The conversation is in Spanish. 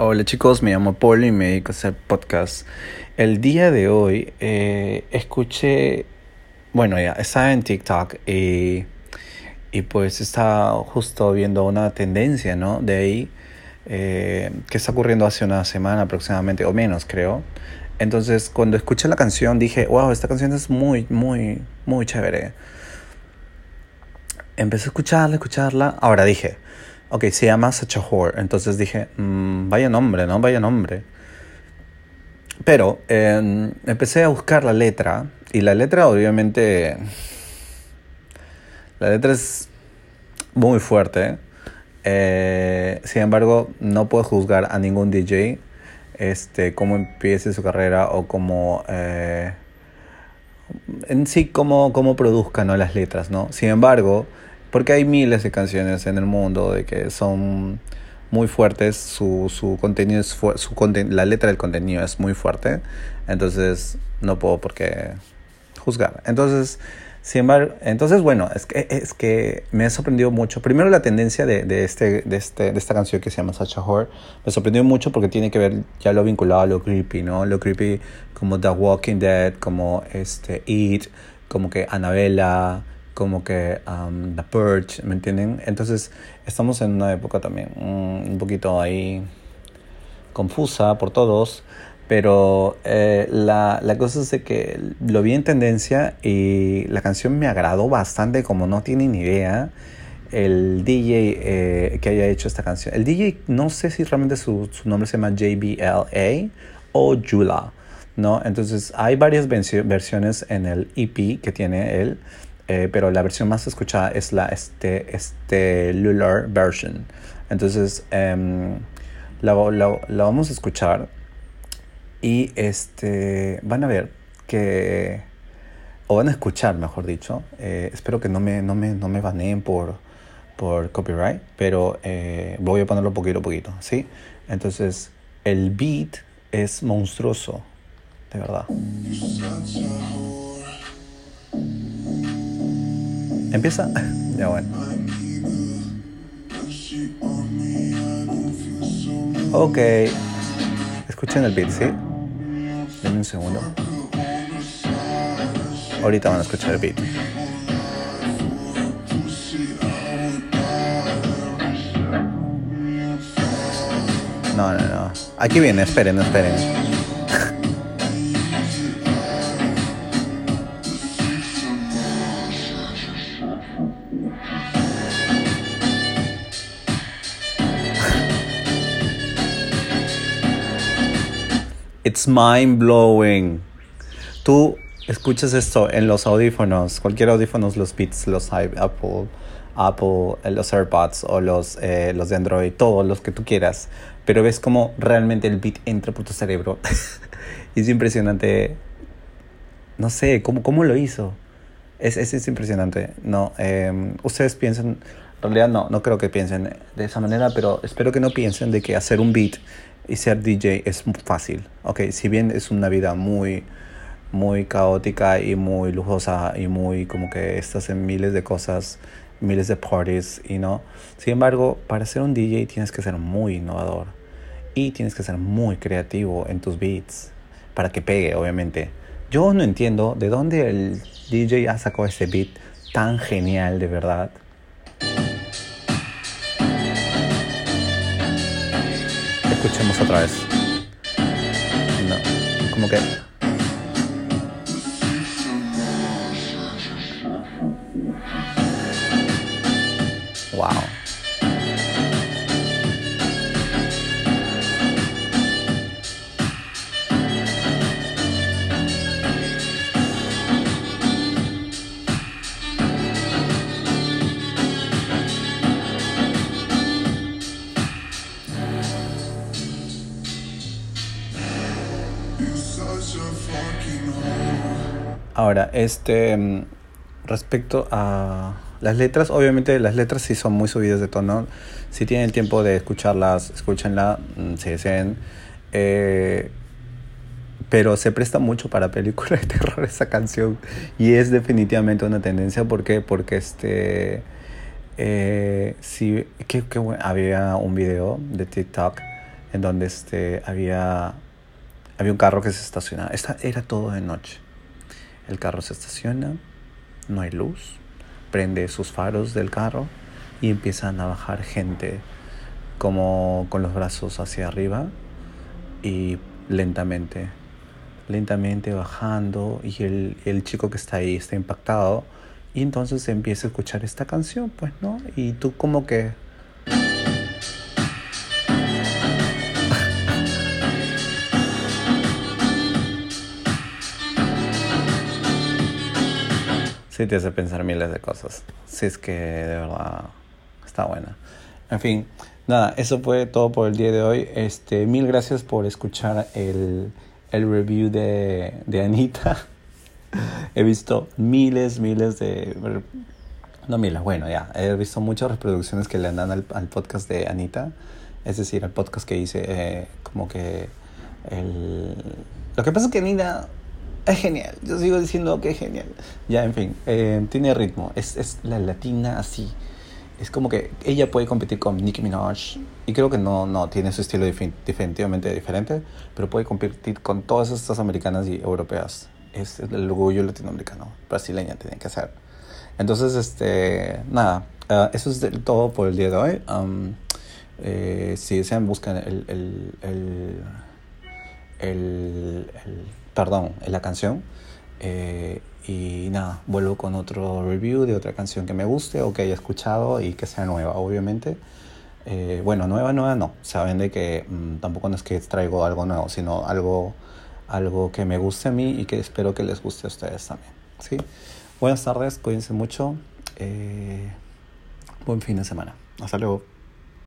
Hola chicos, me llamo Paul y me dedico a hacer podcast. El día de hoy eh, escuché, bueno ya, estaba en TikTok y, y pues estaba justo viendo una tendencia, ¿no? De ahí, eh, que está ocurriendo hace una semana aproximadamente, o menos creo. Entonces cuando escuché la canción dije, wow, esta canción es muy, muy, muy chévere. Empecé a escucharla, escucharla. Ahora dije, ok, se llama Such a. Entonces dije, mmm, vaya nombre, ¿no? Vaya nombre. Pero eh, empecé a buscar la letra. Y la letra, obviamente. La letra es muy fuerte. Eh, sin embargo, no puedo juzgar a ningún DJ este, cómo empiece su carrera o cómo. Eh, en sí, cómo, cómo produzca las letras, ¿no? Sin embargo, porque hay miles de canciones en el mundo de que son muy fuertes, su, su contenido es su la letra del contenido es muy fuerte, entonces no puedo por qué juzgar. Entonces, sin embargo, entonces bueno, es que, es que me ha sorprendido mucho. Primero la tendencia de, de, este, de, este, de esta canción que se llama Such a Whore, me sorprendió mucho porque tiene que ver ya lo vinculado a lo creepy, ¿no? Lo creepy como The Walking Dead, como este It, como que Annabella, como que um, The Purge, ¿me entienden? Entonces estamos en una época también un, un poquito ahí confusa por todos, pero eh, la, la, cosa es de que lo vi en tendencia y la canción me agradó bastante, como no tienen idea. El DJ eh, que haya hecho esta canción. El DJ, no sé si realmente su, su nombre se llama JBLA o Jula, ¿no? Entonces hay varias versiones en el EP que tiene él. Eh, pero la versión más escuchada es la este, este Lular version. Entonces, um, la, la, la, vamos a escuchar y este, van a ver que, o van a escuchar, mejor dicho. Eh, espero que no me, no me, no me baneen por, por copyright, pero eh, voy a ponerlo poquito a poquito, ¿sí? Entonces, el beat es monstruoso, de verdad. ¿Empieza? ya bueno. Ok. Escuchen el beat, ¿sí? Denme un segundo. Ahorita van a escuchar el beat. No, no, no. Aquí viene, esperen, esperen. It's mind blowing. Tú escuchas esto en los audífonos, cualquier audífonos, los Beats, los Apple, Apple, eh, los AirPods o los, eh, los de Android, todos los que tú quieras, pero ves cómo realmente el beat entra por tu cerebro. es impresionante. No sé, ¿cómo, cómo lo hizo? Es, es, es impresionante. No, eh, ustedes piensan, en realidad no, no creo que piensen de esa manera, pero espero que no piensen de que hacer un beat y ser DJ es fácil. Ok, si bien es una vida muy, muy caótica y muy lujosa y muy como que estás en miles de cosas, miles de parties y no. Sin embargo, para ser un DJ tienes que ser muy innovador y tienes que ser muy creativo en tus beats para que pegue, obviamente. Yo no entiendo de dónde el DJ ha sacado ese beat tan genial, de verdad. Escuchemos otra vez. No, como que... Wow. Ahora, este respecto a las letras, obviamente las letras sí son muy subidas de tono. Si tienen tiempo de escucharlas, escúchenla, se deseen. Eh, pero se presta mucho para películas de terror esa canción y es definitivamente una tendencia ¿por qué? porque este eh, sí que, que, había un video de TikTok en donde este, había, había un carro que se estacionaba. Esta, era todo de noche. El carro se estaciona, no hay luz, prende sus faros del carro y empiezan a bajar gente como con los brazos hacia arriba y lentamente, lentamente bajando y el, el chico que está ahí está impactado y entonces empieza a escuchar esta canción, pues, ¿no? Y tú como que... Sí te hace pensar miles de cosas. Si es que de verdad está buena. En fin, nada, eso fue todo por el día de hoy. Este, mil gracias por escuchar el, el review de, de Anita. He visto miles, miles de... No miles, bueno, ya. He visto muchas reproducciones que le dan al, al podcast de Anita. Es decir, al podcast que hice, eh, como que... El... Lo que pasa es que Anita es genial. Yo sigo diciendo que es genial. Ya, en fin, eh, tiene ritmo. Es, es la latina así. Es como que ella puede competir con Nicki Minaj. Y creo que no, no tiene su estilo definitivamente diferente. Pero puede competir con todas estas americanas y europeas. Es el orgullo latinoamericano. Brasileña tiene que ser. Entonces, este, nada. Uh, eso es todo por el día de hoy. Um, eh, si desean, buscan el, el, el, el, el perdón, la canción. Eh, y nada, vuelvo con otro review de otra canción que me guste o que haya escuchado y que sea nueva, obviamente. Eh, bueno, nueva, nueva no. Saben de que mmm, tampoco no es que traigo algo nuevo, sino algo, algo que me guste a mí y que espero que les guste a ustedes también. ¿sí? Buenas tardes, cuídense mucho. Eh, buen fin de semana. Hasta luego.